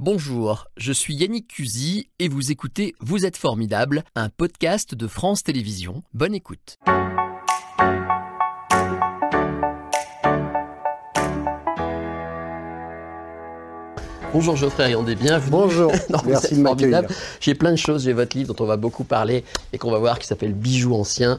Bonjour, je suis Yannick Cusy et vous écoutez Vous êtes formidable, un podcast de France Télévisions. Bonne écoute. Bonjour Geoffrey Ayandé, bienvenue. Bonjour, Non, merci de m'accueillir. formidable. J'ai plein de choses, j'ai votre livre dont on va beaucoup parler et qu'on va voir qui s'appelle Bijoux anciens.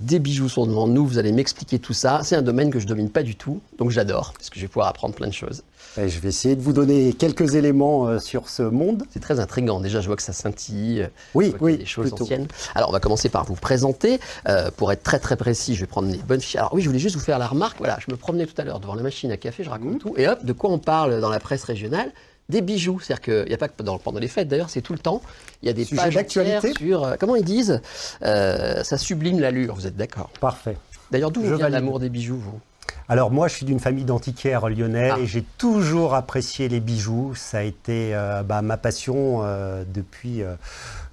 Des bijoux sont devant nous, vous allez m'expliquer tout ça. C'est un domaine que je domine pas du tout, donc j'adore, parce que je vais pouvoir apprendre plein de choses. Et je vais essayer de vous donner quelques éléments euh, sur ce monde. C'est très intriguant. Déjà, je vois que ça scintille. Oui, y a oui, des choses plutôt. anciennes. Alors, on va commencer par vous présenter. Euh, pour être très très précis, je vais prendre les bonnes fiches. Alors oui, je voulais juste vous faire la remarque. Voilà, je me promenais tout à l'heure devant la machine à café, je raconte Mhm. tout. Et hop, de quoi on parle dans la presse régionale Des bijoux. C'est-à-dire qu'il n'y a pas que dans- pendant les fêtes, d'ailleurs, c'est tout le temps. Il y a des Sujet pages d'actualité. sur, euh, comment ils disent, Euh, ça sublime l'allure. Vous êtes d'accord Parfait. D'ailleurs, d'où vient l'amour des bijoux, vous? Alors moi, je suis d'une famille d'antiquaires lyonnais Ah. et j'ai toujours apprécié les bijoux. Ça a été euh, bah, ma passion euh, depuis, euh,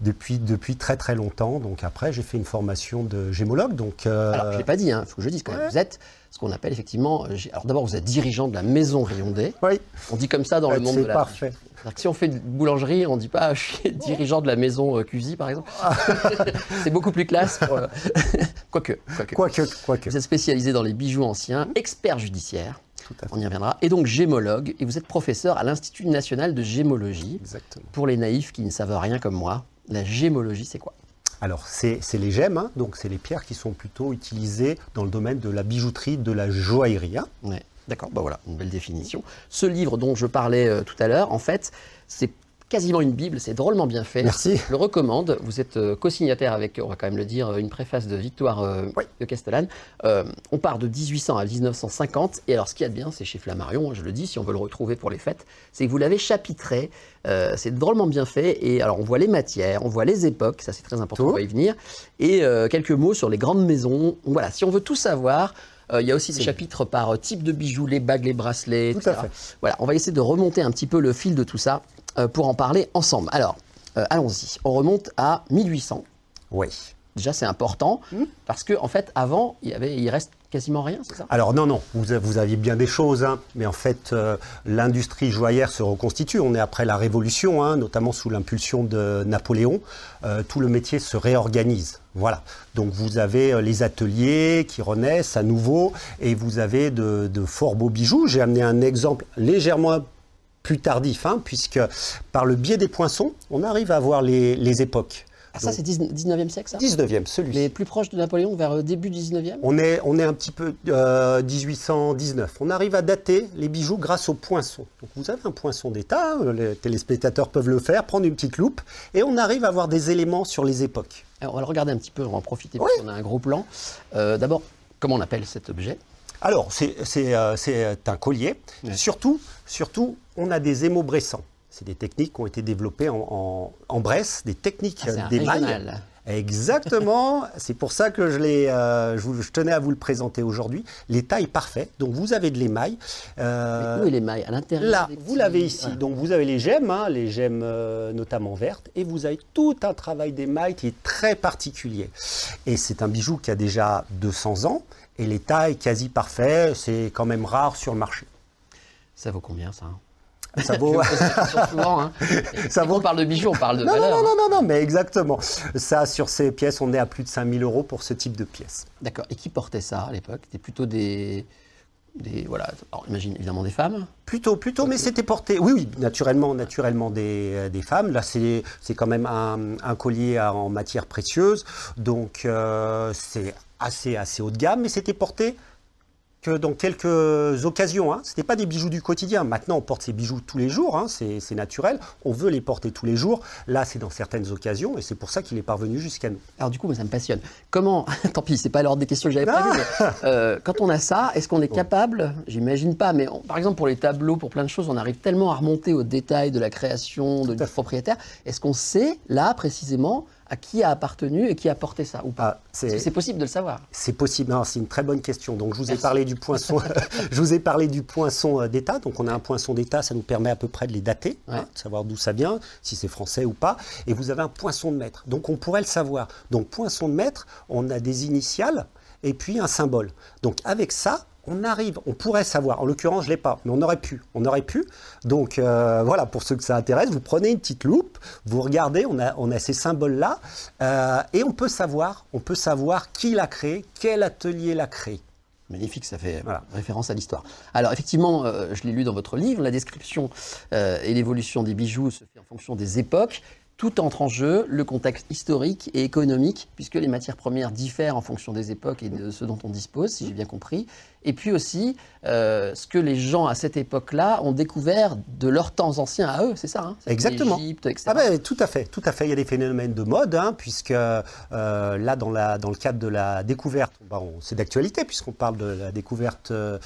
depuis, depuis très très longtemps. Donc après, j'ai fait une formation de gémologue. Donc, euh, Alors, je ne l'ai pas dit, il faut que je dise quand même. Vous êtes ce qu'on appelle effectivement. euh, Alors, d'abord, vous êtes dirigeant de la maison Rayondé. oui, On dit comme ça dans le monde de la parfait. Si on fait de boulangerie, on ne dit pas je suis dirigeant de la maison euh, Cusy, par exemple. c'est beaucoup plus classe. Pour, euh, quoique, quoique. Quoique, quoique. Vous êtes spécialisé dans les bijoux anciens, expert judiciaire, Tout à fait. on y reviendra, et donc gémologue, et vous êtes professeur à l'Institut national de gémologie. Exactement. Pour les naïfs qui ne savent rien comme moi, la gémologie, c'est quoi? Alors, c'est les gemmes, hein. donc c'est les pierres qui sont plutôt utilisées dans le domaine de la bijouterie, de la joaillerie. hein. Ouais, d'accord, bah voilà, une belle définition. Ce livre dont je parlais euh, tout à l'heure, en fait, c'est quasiment une Bible, c'est drôlement bien fait. Merci. Je le recommande. Vous êtes euh, co-signataire avec, on va quand même le dire, une préface de Victoire euh, Oui. de Castellane. Euh, on part de 1800 à 1950. Et alors, ce qu'il y a de bien, c'est chez Flammarion, je le dis, si on veut le retrouver pour les fêtes, c'est que vous l'avez chapitré. Euh, c'est drôlement bien fait. Et alors, on voit les matières, on voit les époques, ça c'est très important, on va y venir. Et quelques mots sur les grandes maisons. Voilà, si on veut tout savoir, il y a aussi des chapitres par euh, type de bijoux, les bagues, les bracelets, Tout etc. à fait. Voilà, on va essayer de remonter un petit peu le fil de tout ça euh, pour en parler ensemble. Alors, euh, allons-y. On remonte à 1800. Oui. Déjà, c'est important Hmm. parce que en fait, avant, il y avait, il reste quasiment rien, c'est ça Alors non, non, vous, aviez bien des choses, hein, mais en fait, euh, l'industrie joaillère se reconstitue. On est après la Révolution, hein, notamment sous l'impulsion de Napoléon. Euh, tout le métier se réorganise. Voilà. Donc vous avez euh, les ateliers qui renaissent à nouveau, et vous avez de, de fort beaux bijoux. J'ai amené un exemple légèrement plus tardif, hein, puisque par le biais des poinçons, on arrive à voir les époques. Ah, ça, c'est 19e siècle, ça 19e, celui-ci. Les plus proches de Napoléon, vers euh, début 19e On est, on est un petit peu euh, 1819. On arrive à dater les bijoux grâce aux poinçons. Donc vous avez un poinçon d'état, euh, les téléspectateurs peuvent le faire, prendre une petite loupe, et on arrive à avoir des éléments sur les époques. Alors, On va le regarder un petit peu, on va en profiter parce Oui. qu'on a un gros plan. Euh, D'abord, comment on appelle cet objet? Alors, c'est euh, un collier. Surtout, surtout, on a des émobressants. C'est des techniques qui ont été développées en, en, en Bresse, des techniques Ah, mailles. Exactement, c'est pour ça que je, euh, je, vous- je tenais à vous le présenter aujourd'hui. L'état est parfait, donc vous avez de l'émail. Euh, où est l'émail? À l'intérieur Là, vous petits- l'avez ici. Donc vous avez les gemmes, hein, les gemmes euh, notamment vertes, et vous avez tout un travail d'émail qui est très particulier. Et c'est un bijou qui a déjà 200 ans, et l'état est quasi parfait. C'est quand même rare sur le marché. Ça vaut combien, ça? Ça vaut. souvent. Hein. Ça vaut- parle de bijoux, on parle de Non, non, valeur. non, non, non, non, mais exactement. Ça, sur ces pièces, on est à plus de 5000 euros pour ce type de pièces. D'accord. Et qui portait ça à l'époque? C'était plutôt des, des voilà. Alors, imagine évidemment des femmes. Plutôt, plutôt, mais c'était porté. Oui, oui, naturellement, naturellement des, euh, des femmes. Là, c'est c'est quand même un, un collier à- en matière précieuse, donc euh, c'est assez, assez haut de gamme, mais c'était porté que dans quelques occasions. Hein. Ce n'était pas des bijoux du quotidien. Maintenant, on porte ces bijoux tous les jours, hein, c'est naturel. On veut les porter tous les jours. Là, c'est dans certaines occasions, et c'est pour ça qu'il est parvenu jusqu'à nous. Alors du coup, moi, ça me passionne. Comment Tant pis, c'est pas l'ordre des questions que j'avais prévues. mais, euh, quand on a ça, est-ce qu'on est capable J'imagine pas, mais on- par exemple pour les tableaux, pour plein de choses, on arrive tellement à remonter au détail de la création, de, du propriétaire. Est-ce qu'on sait là précisément à qui a appartenu et qui a porté ça ou pas Ah, c'est possible de le savoir C'est possible, c'est une très bonne question. Donc je vous ai parlé du poinçon, je vous ai parlé du poinçon euh, d'état. Donc on a un poinçon d'état, ça nous permet à peu près de les dater, Ouais. hein, de savoir d'où ça vient, si c'est français ou pas. Et vous avez un poinçon de maître, donc on pourrait le savoir. Donc poinçon de maître, on a des initiales et puis un symbole. Donc avec ça, on arrive, on pourrait savoir. En l'occurrence, je l'ai pas, mais on aurait pu. On aurait pu. Donc euh, voilà, pour ceux que ça intéresse, vous prenez une petite loupe, vous regardez, on a, on a ces symboles-là, euh, et on peut savoir, on peut savoir qui l'a créé, quel atelier l'a créé. Magnifique, ça fait voilà. référence à l'histoire. Alors effectivement, euh, je l'ai lu dans votre livre, la description et l'évolution des bijoux se fait en fonction des époques tout entre en jeu, le contexte historique et économique, puisque les matières premières diffèrent en fonction des époques et de ce dont on dispose, si j'ai bien compris. Et puis aussi, euh, ce que les gens à cette époque-là ont découvert de leurs temps anciens à eux, c'est ça hein Exactement. etc. Ah ben, tout à fait, tout à fait. Il y a des phénomènes de mode, hein, puisque euh, là, dans, la, dans le cadre de la découverte, c'est d'actualité, puisqu'on parle de la découverte euh,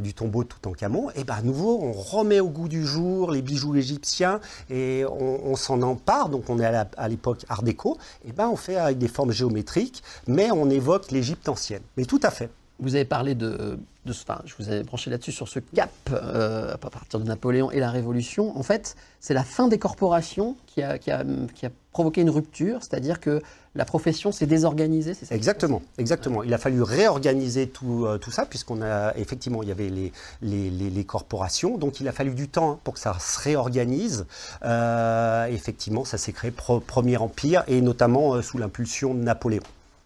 du tombeau de Toutankhamon, et ben, à nouveau, on remet au goût du jour les bijoux égyptiens et on, on s'en empare donc on est à l'époque Art déco, et ben on fait avec des formes géométriques, mais on évoque l'Égypte ancienne. Mais tout à fait. Vous avez parlé de, de enfin, je vous ai branché là-dessus sur ce cap euh, à partir de Napoléon et la Révolution. En fait, c'est la fin des corporations qui a, qui a, qui a provoqué une rupture, c'est-à-dire que la profession s'est désorganisée, ça Exactement, exactement. Il a fallu réorganiser tout, euh, tout ça, puisqu'on a effectivement, il y avait les, les, les, corporations, donc il a fallu du temps pour que ça se réorganise. Euh, effectivement, ça s'est créé Premier Empire, et notamment sous l'impulsion de Napoléon.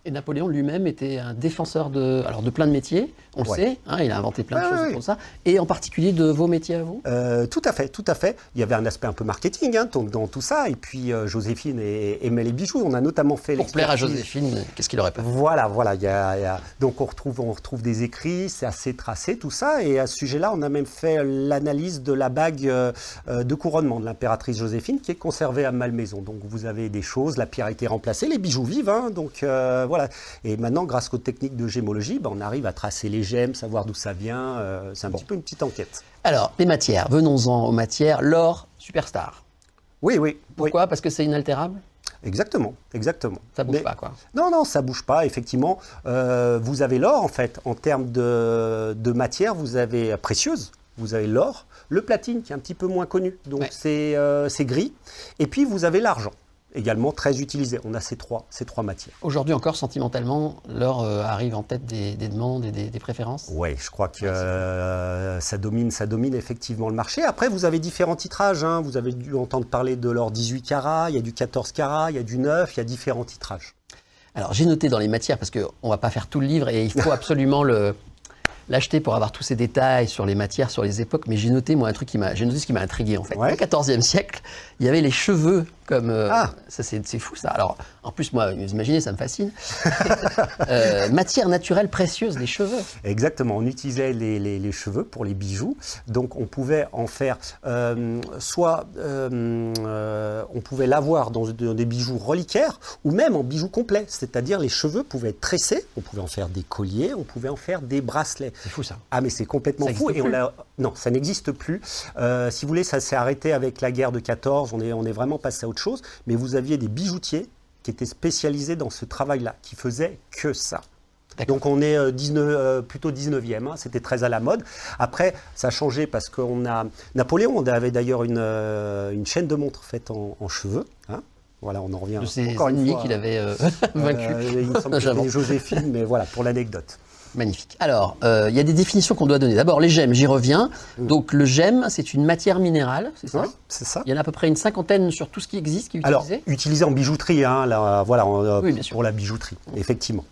Et Napoléon lui-même était un défenseur de, plein de métiers, on le sait, hein, il a inventé plein de choses pour ça, et en particulier de vos métiers à vous? Euh, Tout à fait, tout à fait. Il y avait un aspect un peu marketing hein, dans, tout ça, et puis euh, Joséphine aimait les bijoux. On a notamment fait Pour plaire à Joséphine, qu'est-ce qu'il aurait pas Voilà, voilà. Il y a, donc on retrouve, on retrouve des écrits, c'est assez tracé tout ça, et à ce sujet-là, on a même fait l'analyse de la bague euh, de couronnement de l'impératrice Joséphine qui est conservée à Malmaison. Donc vous avez des choses, la pierre a été remplacée, les bijoux vivent, hein, donc voilà. Et maintenant, grâce aux techniques de gémologie, ben, on arrive à tracer les gemmes, savoir d'où ça vient. Euh, c'est un petit peu une petite enquête. Alors, les matières, venons-en aux matières. L'or, superstar. Oui, oui. Pourquoi? Parce que c'est inaltérable? Exactement, exactement. Ça bouge pas, quoi. Non, non, ça bouge pas. Effectivement, euh, vous avez l'or en fait en termes de, de matière. Vous avez précieuse. Vous avez l'or, le platine qui est un petit peu moins connu, donc euh, c'est gris. Et puis vous avez l'argent également très utilisé. On a ces trois, ces trois matières. Aujourd'hui encore, sentimentalement, l'or euh, arrive en tête des, demandes et des, préférences? Oui, je crois que euh, ça, domine, ça domine effectivement le marché. Après, vous avez différents titrages. Hein. Vous avez dû entendre parler de l'or 18 carats, il y a du 14 carats, il y a du 9, il y a différents titrages. Alors j'ai noté dans les matières, parce qu'on ne va pas faire tout le livre et il faut absolument le, l'acheter pour avoir tous ces détails sur les matières, sur les époques, mais j'ai noté moi un truc qui m'a, j'ai noté ce qui m'a intrigué en fait. Au XIVe siècle, il y avait les cheveux comme euh, ah. ça c'est, fou ça. Alors en plus moi, vous imaginez, ça me fascine. euh, matière naturelle précieuse, les cheveux. Exactement, on utilisait les, les, cheveux pour les bijoux, donc on pouvait en faire euh, soit euh, on pouvait l'avoir dans, dans, des bijoux reliquaires ou même en bijoux complets, c'est-à-dire les cheveux pouvaient être tressés, on pouvait en faire des colliers, on pouvait en faire des bracelets. C'est fou ça. Ah mais c'est complètement fou. Et on non, ça n'existe plus. Si vous voulez, ça s'est arrêté avec la guerre de 14. On est, on est vraiment passé à autre chose. Mais vous aviez des bijoutiers qui étaient spécialisés dans ce travail-là, qui faisaient que ça. Donc on est 19, euh, euh, plutôt 19e, hein. c'était très à la mode. Après, ça a changé parce qu'on a... Napoléon on avait d'ailleurs une, une, chaîne de montres faite en, cheveux. Hein. Voilà, on en revient de encore une fois. qu'il avait vaincu. il me semble que Joséphine, mais voilà, pour l'anecdote. Magnifique. Alors, euh, il y a des définitions qu'on doit donner. D'abord, les gemmes, j'y reviens. Mm. Donc, le gemme, c'est une matière minérale, c'est ça c'est ça. Il y en a à peu près une cinquantaine sur tout ce qui existe, qui est utilisé Alors, utilisé en bijouterie, hein, là, voilà, euh, pour la bijouterie, effectivement.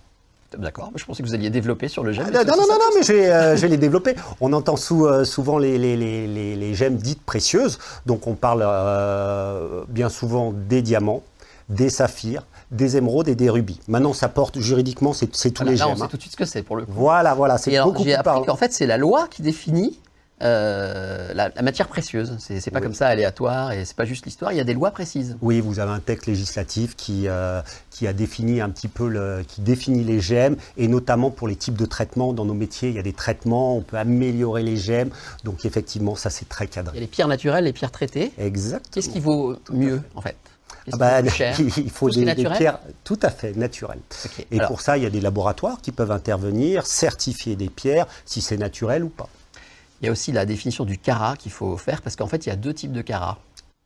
D'accord, je pensais que vous alliez développer sur le gemme. Ah, non, non, non, non, mais euh, je vais, les développer. On entend souvent les, les, les, les, gemmes dites précieuses. Donc, on parle bien souvent des diamants, des saphirs, des émeraudes et des rubis. Maintenant, ça porte juridiquement, c'est tous les gemmes. on sait tout de suite ce que c'est pour le coup. Voilà, voilà, c'est beaucoup plus appris qu'en fait, c'est la loi qui définit euh, la, matière précieuse. C'est pas comme ça aléatoire et c'est pas juste l'histoire. Il y a des lois précises. Oui, vous avez un texte législatif qui euh, qui a défini un petit peu le, qui définit les gemmes et notamment pour les types de traitements dans nos métiers. Il y a des traitements, on peut améliorer les gemmes. Donc effectivement, ça c'est très cadré. Il y a les pierres naturelles, les pierres traitées. Exact. Qu'est-ce qui vaut mieux en fait? Ah bah, il faut des, pierres tout à fait naturelles. Et pour ça, il y a des laboratoires qui peuvent intervenir, certifier des pierres, si c'est naturel ou pas. Il y a aussi la définition du carat qu'il faut faire, parce qu'en fait, il y a deux types de carats.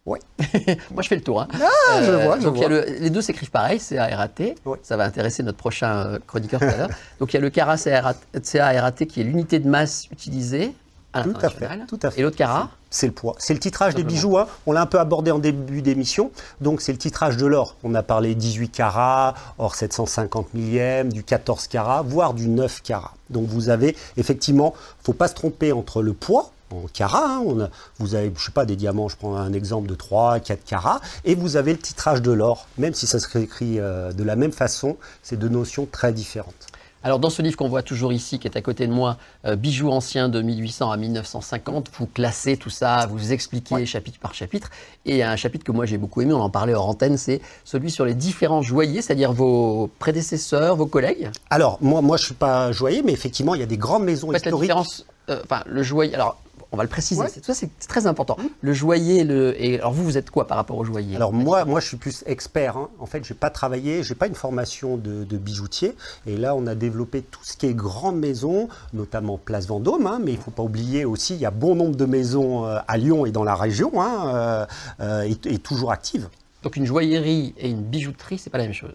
Oui. Moi, je fais le tour. Hein. Ah, je vois, je donc, vois. Le, les deux s'écrivent pareil, CA-RAT. Oui. Ça va intéresser notre prochain euh, chroniqueur tout à l'heure. Donc, il y a le CARA CA-RAT qui est l'unité de masse utilisée à Tout à fait, l'international. tout à fait. Et l'autre CARA C'est le poids. C'est le titrage des bijoux. hein. On l'a un peu abordé en début d'émission. Donc, c'est le titrage de l'or. On a parlé 18 carats, or 750 millième, du 14 carats, voire du 9 carats. Donc, vous avez effectivement, il ne faut pas se tromper entre le poids en carats. hein. On a- vous avez, je sais pas, des diamants, je prends un exemple de 3, 4 carats. Et vous avez le titrage de l'or. Même si ça se réécrit euh, de la même façon, c'est deux notions très différentes. Alors, dans ce livre qu'on voit toujours ici, qui est à côté de moi, euh, Bijoux anciens de 1800 à 1950, vous classez tout ça, vous expliquez chapitre par chapitre. Et il y a un chapitre que moi j'ai beaucoup aimé, on en parlait hors antenne, c'est celui sur les différents joailliers, c'est-à-dire vos prédécesseurs, vos collègues. Alors, moi, moi je ne suis pas joaillier, mais effectivement, il y a des grandes maisons En fait, la historiques. différence, euh, enfin, le joaillier, alors, on va le préciser, Ouais. c'est- ça c'est c'est très important. Le joaillier, et le, et alors vous, vous êtes quoi par rapport au joaillier? Alors moi, moi, je suis plus expert. hein. En fait, j'ai pas travaillé, j'ai pas une formation de, de bijoutier. Et là, on a développé tout ce qui est grande maison, notamment Place Vendôme. hein. mais il faut pas oublier aussi, il y a bon nombre de maisons euh, à Lyon et dans la région, hein, euh, euh, et, et toujours actives. Donc une joaillerie et une bijouterie, c'est pas la même chose?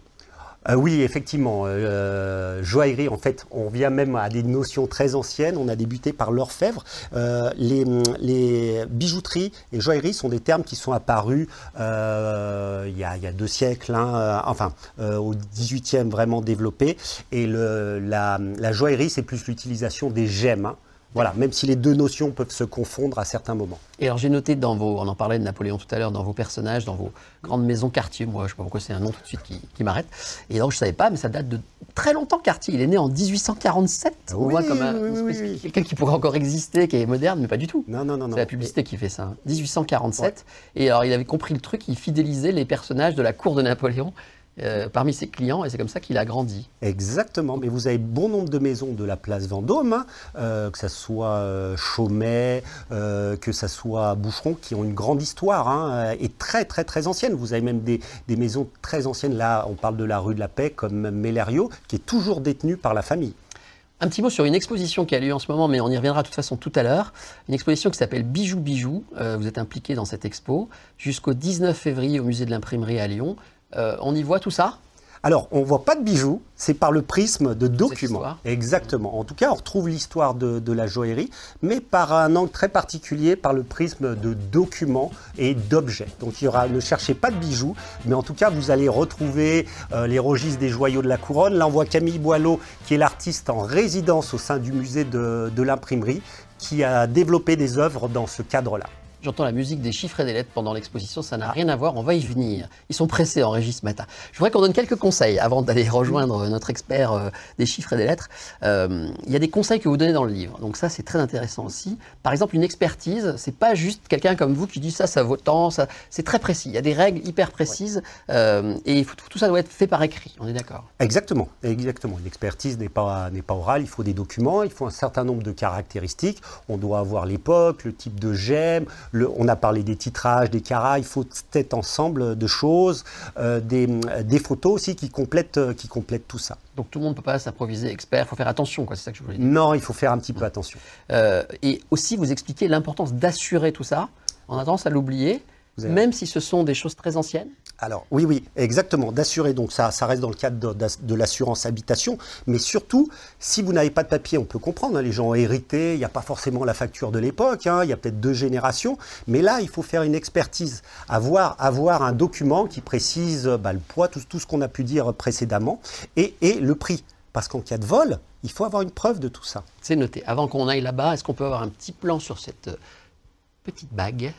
Euh, oui, effectivement. euh, joaillerie, en fait, on vient même à des notions très anciennes. On a débuté par l'orfèvre. Euh, les, bijouteries et joailleries sont des termes qui sont apparus euh, il, y a, deux siècles, hein, enfin, au 18e vraiment développé. Et la joaillerie, c'est plus l'utilisation des gemmes. hein. Voilà, même si les deux notions peuvent se confondre à certains moments. Et alors j'ai noté dans vos, on en parlait de Napoléon tout à l'heure, dans vos personnages, dans vos grandes maisons quartier, moi je sais pas pourquoi c'est un nom tout de suite qui, qui m'arrête. Et donc je savais pas, mais ça date de très longtemps Cartier. Il est né en 1847. on Oui, voit comme un, oui, oui, quelqu'un qui pourrait encore exister, qui est moderne, mais pas du tout. Non, non, non. C'est la publicité qui fait ça. hein. 1847. Et alors il avait compris le truc, il fidélisait les personnages de la cour de Napoléon euh, parmi ses clients, et c'est comme ça qu'il a grandi. Exactement, mais vous avez bon nombre de maisons de la place Vendôme, hein, euh, que ce soit euh, Chaumet, euh, que ce soit Boucheron, qui ont une grande histoire hein, et très très très ancienne. Vous avez même des, des maisons très anciennes, là on parle de la rue de la Paix comme Mélerio, qui est toujours détenue par la famille. Un petit mot sur une exposition qui a lieu en ce moment, mais on y reviendra de toute façon tout à l'heure. Une exposition qui s'appelle Bijoux Bijoux. Euh, vous êtes impliqué dans cette expo jusqu'au 19 février au musée de l'imprimerie à Lyon. Euh, on y voit tout ça Alors, on ne voit pas de bijoux, c'est par le prisme de documents. Exactement. En tout cas, on retrouve l'histoire de, de la joaillerie, mais par un angle très particulier, par le prisme de documents et d'objets. Donc, il y aura, ne cherchez pas de bijoux, mais en tout cas, vous allez retrouver euh, les registres des joyaux de la couronne. Là, on voit Camille Boileau, qui est l'artiste en résidence au sein du musée de, de l'imprimerie, qui a développé des œuvres dans ce cadre-là. J'entends la musique des chiffres et des lettres pendant l'exposition, ça n'a rien à voir, on va y venir. Ils sont pressés en régie ce matin. Je voudrais qu'on donne quelques conseils avant d'aller rejoindre notre expert euh, des chiffres et des lettres. Euh, il y a des conseils que vous donnez dans le livre, donc ça c'est très intéressant aussi. Par exemple, une expertise, c'est pas juste quelqu'un comme vous qui dit ça, ça vaut tant, ça... c'est très précis. Il y a des règles hyper précises euh, et tout ça doit être fait par écrit, on est d'accord? Exactement, exactement. Une expertise n'est pas, n'est pas orale, il faut des documents, il faut un certain nombre de caractéristiques. On doit avoir l'époque, le type de gemme, le- on a parlé des titrages, des carats, il faut cet ensemble de choses, euh, des, des photos aussi qui complètent, euh, qui complètent tout ça. Donc tout le monde ne peut pas s'improviser expert, il faut faire attention, quoi, c'est ça que je voulais dire. Non, il faut faire un petit peu attention. Euh, et aussi, vous expliquez l'importance d'assurer tout ça. On a tendance à l'oublier, avez- même si ce sont des choses très anciennes. Alors oui, oui, exactement, d'assurer, donc ça, ça reste dans le cadre de, l'assurance habitation, mais surtout, si vous n'avez pas de papier, on peut comprendre, hein, les gens ont hérité, il n'y a pas forcément la facture de l'époque, hein, il y a peut-être deux générations, mais là, il faut faire une expertise, avoir, un document qui précise euh, bah, le poids, tout, tout ce qu'on a pu dire précédemment, et, et le prix. Parce qu'en cas de vol, il faut avoir une preuve de tout ça. C'est noté. Avant qu'on aille là-bas, est-ce qu'on peut avoir un petit plan sur cette euh, petite bague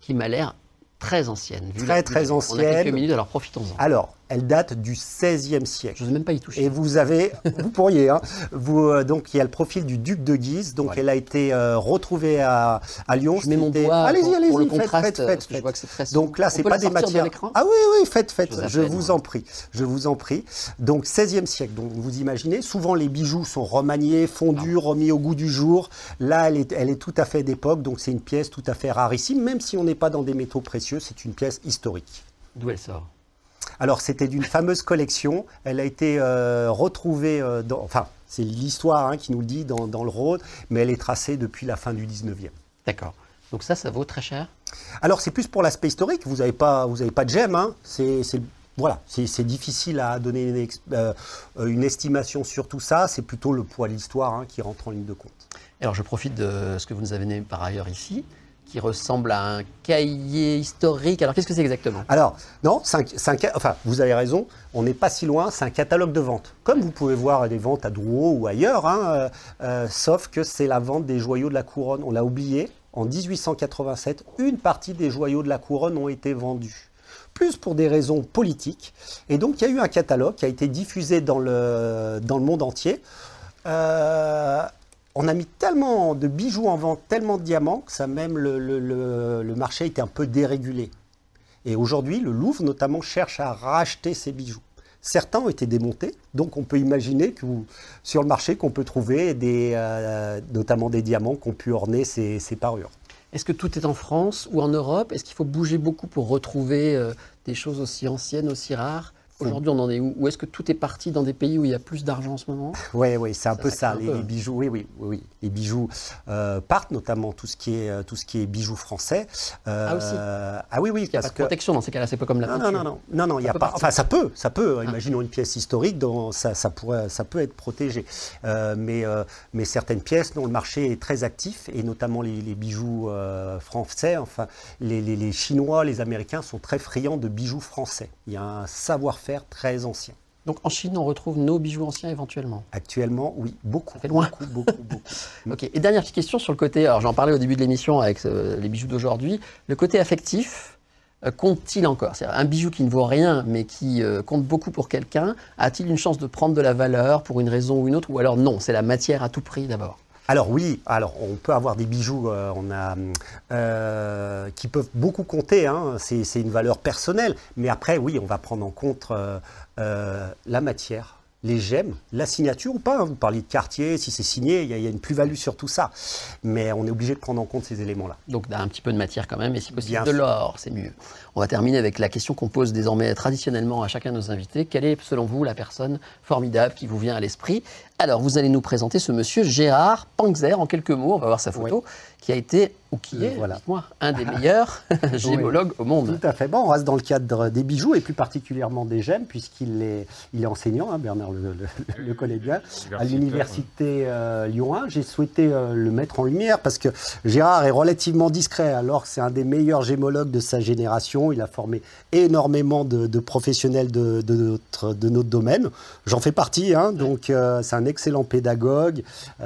qui m'a l'air très ancienne Très, la- très la- On a ancienne. quelques minutes, alors profitons-en. Alors, elle date du XVIe siècle. Je n'ose même pas y toucher. Et vous avez, vous pourriez, hein, vous, euh, donc il y a le profil du duc de Guise, donc Voilà. elle a été euh, retrouvée à, à Lyon. Je mets mon doigt allez-y, pour, allez-y, pour le faites, contraste, faites, parce faites, que je vois que c'est très Donc là, c'est pas des de matières. ah oui, oui, faites, faites. Je vous Je appelle, vous moi. en prie, je vous en prie. Donc 16e siècle. Donc vous imaginez, souvent les bijoux sont remaniés, fondus, Ah. remis au goût du jour. Là, elle est, elle est tout à fait d'époque, donc c'est une pièce tout à fait rarissime, même si on n'est pas dans des métaux précieux, c'est une pièce historique. D'où elle sort? Alors, c'était d'une fameuse collection. Elle a été euh, retrouvée, euh, dans, enfin, c'est l'histoire hein, qui nous le dit dans, dans le Rhône, mais elle est tracée depuis la fin du 19e. D'accord. Donc ça, ça vaut très cher? Alors c'est plus pour l'aspect historique, vous n'avez pas, vous avez pas de gemme, hein. c'est voilà, c'est difficile à donner une, euh, une, estimation sur tout ça. C'est plutôt le poids de l'histoire hein, qui rentre en ligne de compte. Alors je profite de ce que vous nous avez donné par ailleurs ici qui ressemble à un cahier historique. Alors qu'est-ce que c'est exactement? Alors, non, enfin, vous avez raison, on n'est pas si loin, c'est un catalogue de vente. Comme vous pouvez voir des ventes à Drouot ou ailleurs, hein, euh, euh, sauf que c'est la vente des joyaux de la couronne. On l'a oublié, en 1887, une partie des joyaux de la couronne ont été vendus plus pour des raisons politiques. Et donc il y a eu un catalogue qui a été diffusé dans le, dans le monde entier. Euh, on a mis tellement de bijoux en vente, tellement de diamants, que même le, marché était un peu dérégulé. Et aujourd'hui, le Louvre notamment cherche à racheter ces bijoux. Certains ont été démontés, donc on peut imaginer que sur le marché qu'on peut trouver des, euh, notamment des diamants qui ont pu orner ces, parures. Est-ce que tout est en France ou en Europe? Est-ce qu'il faut bouger beaucoup pour retrouver euh, des choses aussi anciennes, aussi rares? Aujourd'hui, on en est où? Ou est-ce que tout est parti dans des pays où il y a plus d'argent en ce moment? Oui, oui, c'est un peu ça. Les, bijoux, oui, oui, oui, Les bijoux euh, partent, notamment tout ce qui est euh, tout ce qui est bijoux français. Euh, ah aussi. Ah oui, oui. Il n'y a pas de protection dans ces cas-là. C'est pas comme la non, non, non, non, non, non, il y a pas. Enfin, ça peut, ça peut. Ah. Imaginons une pièce historique, dont ça, ça pourrait, ça peut être protégé. mais mais certaines pièces dont le marché est très actif et notamment les, bijoux français. Enfin, les, les Chinois, les Américains sont très friands de bijoux français. Il y a un savoir-faire très ancien. Donc en Chine, on retrouve nos bijoux anciens éventuellement Actuellement, oui, beaucoup. Ça fait loin. Beaucoup, beaucoup, beaucoup. ok. Et dernière petite question sur le côté, alors j'en parlais au début de l'émission avec euh, les bijoux d'aujourd'hui, le côté affectif, euh, compte-t-il encore? C'est un bijou qui ne vaut rien, mais qui euh, compte beaucoup pour quelqu'un, a-t-il une chance de prendre de la valeur pour une raison ou une autre? Ou alors non, c'est la matière à tout prix d'abord? Alors oui, alors on peut avoir des bijoux euh, on a, euh, qui peuvent beaucoup compter, hein. c'est une valeur personnelle, mais après oui, on va prendre en compte euh, la matière, les gemmes, la signature ou pas. Hein. Vous parliez de quartier, si c'est signé, il y, a une plus-value sur tout ça. Mais on est obligé de prendre en compte ces éléments-là. Donc un petit peu de matière quand même, et si possible de l'or, c'est mieux. On va terminer avec la question qu'on pose désormais traditionnellement à chacun de nos invités. Quelle est selon vous la personne formidable qui vous vient à l'esprit? Alors vous allez nous présenter ce monsieur Gérard Panzer en quelques mots, on va voir sa photo, qui a été ou qui est, voilà. moi un des meilleurs gémologues au monde. Tout à fait. Bon, on reste dans le cadre des bijoux et plus particulièrement des gemmes, puisqu'il est, il est enseignant, hein, Bernard le, le, connaît bien, à l'université euh, Lyon 1. J'ai souhaité euh, le mettre en lumière parce que Gérard est relativement discret, alors c'est un des meilleurs gémologues de sa génération. Il a formé énormément de, professionnels de, notre, de notre domaine. J'en fais partie, hein, donc euh, c'est un excellent pédagogue. il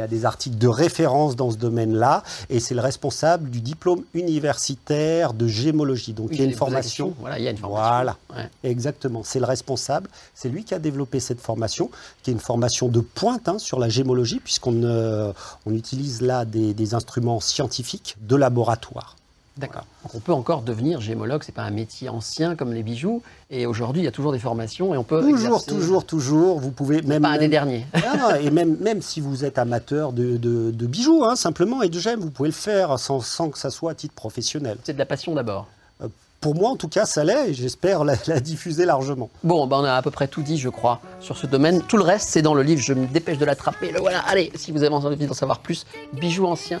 a des articles de référence dans ce domaine-là et c'est le responsable du diplôme universitaire de gémologie. Donc il y a une formation. Voilà, il y a une formation. Voilà, exactement. C'est le responsable. C'est lui qui a développé cette formation, qui est une formation de pointe hein, sur la gémologie, puisqu'on euh, on utilise là des, instruments scientifiques de laboratoire. D'accord. Donc on peut encore devenir gémologue, c'est pas un métier ancien comme les bijoux. Et aujourd'hui, il y a toujours des formations et on peut toujours, toujours, toujours. Vous pouvez même pas un des derniers. Ah, et même, même si vous êtes amateur de, de, bijoux, hein, simplement et de gemmes, vous pouvez le faire sans, sans que ça soit à titre professionnel. C'est de la passion d'abord. Euh, pour moi, en tout cas, ça l'est et j'espère la, la, diffuser largement. Bon, ben on a à peu près tout dit, je crois, sur ce domaine. Tout le reste, c'est dans le livre. Je me dépêche de l'attraper. Le voilà. Allez, si vous avez envie d'en savoir plus, bijoux anciens.